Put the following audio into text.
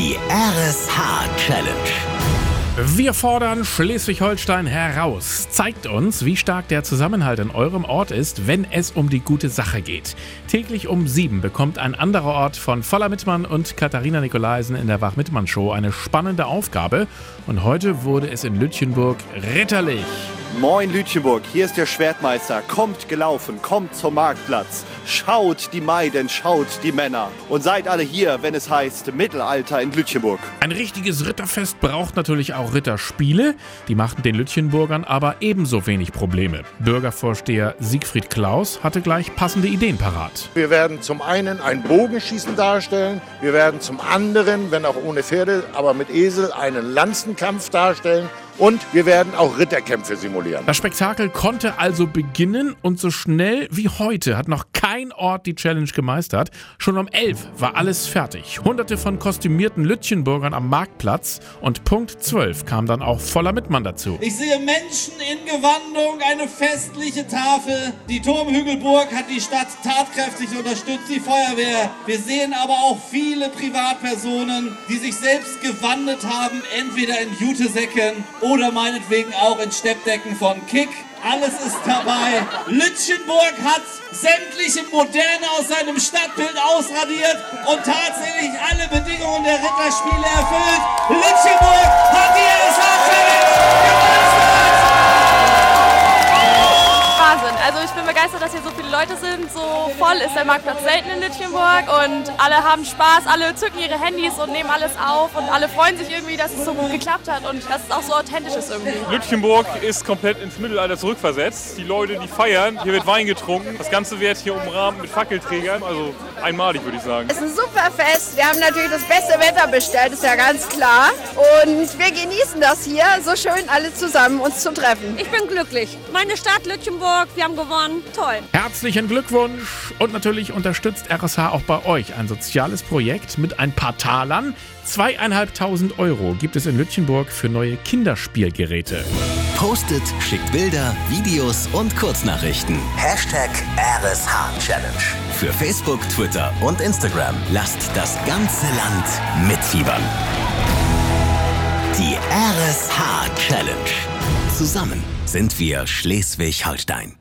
Die RSH Challenge. Wir fordern Schleswig-Holstein heraus. Zeigt uns, wie stark der Zusammenhalt in eurem Ort ist, wenn es um die gute Sache geht. Täglich um sieben bekommt ein anderer Ort von Voller Mittmann und Katharina Nikolaisen in der Wach-Mittmann-Show eine spannende Aufgabe. Und heute wurde es in Lütchenburg ritterlich. Moin Lütchenburg, hier ist der Schwertmeister. Kommt gelaufen, kommt zum Marktplatz. Schaut die Maiden, schaut die Männer. Und seid alle hier, wenn es heißt Mittelalter in Lütchenburg. Ein richtiges Ritterfest braucht natürlich auch Ritterspiele. Die machten den Lütchenburgern aber ebenso wenig Probleme. Bürgervorsteher Siegfried Klaus hatte gleich passende Ideen parat. Wir werden zum einen ein Bogenschießen darstellen. Wir werden zum anderen, wenn auch ohne Pferde, aber mit Esel, einen Lanzenkampf darstellen. Und wir werden auch Ritterkämpfe simulieren. Das Spektakel konnte also beginnen und so schnell wie heute hat noch kein Ort die Challenge gemeistert. Schon um 11 war alles fertig. Hunderte von kostümierten Lütchenburgern am Marktplatz und Punkt 12 kam dann auch voller Mitmann dazu. Ich sehe Menschen in Gewandung, eine festliche Tafel. Die Turmhügelburg hat die Stadt tatkräftig unterstützt, die Feuerwehr. Wir sehen aber auch viele Privatpersonen, die sich selbst gewandet haben, entweder in Jutesäcken oder meinetwegen auch in Steppdecken von Kick. Alles ist dabei. Lütchenburg hat sämtliche Moderne aus seinem Stadtbild ausradiert und tatsächlich alle Bedingungen der Ritterspiele erfüllt. Lütchenburg hat die Wahnsinn. Leute sind. So voll ist der Marktplatz selten in Lütchenburg und alle haben Spaß, alle zücken ihre Handys und nehmen alles auf und alle freuen sich irgendwie, dass es so gut geklappt hat und dass es auch so authentisch ist irgendwie. Lütchenburg ist komplett ins Mittelalter zurückversetzt. Die Leute, die feiern, hier wird Wein getrunken. Das Ganze wird hier umrahmt mit Fackelträgern, also einmalig würde ich sagen. Es ist ein super Fest. Wir haben natürlich das beste Wetter bestellt, ist ja ganz klar. Und wir genießen das hier, so schön alle zusammen uns zu treffen. Ich bin glücklich. Meine Stadt Lütchenburg, wir haben gewonnen. Toll. Herzlichen Glückwunsch und natürlich unterstützt RSH auch bei euch ein soziales Projekt mit ein paar Talern. Zweieinhalbtausend Euro gibt es in Lütchenburg für neue Kinderspielgeräte. Postet, schickt Bilder, Videos und Kurznachrichten. Hashtag RSH Challenge. Für Facebook, Twitter und Instagram lasst das ganze Land mitfiebern. Die RSH Challenge. Zusammen sind wir Schleswig-Holstein.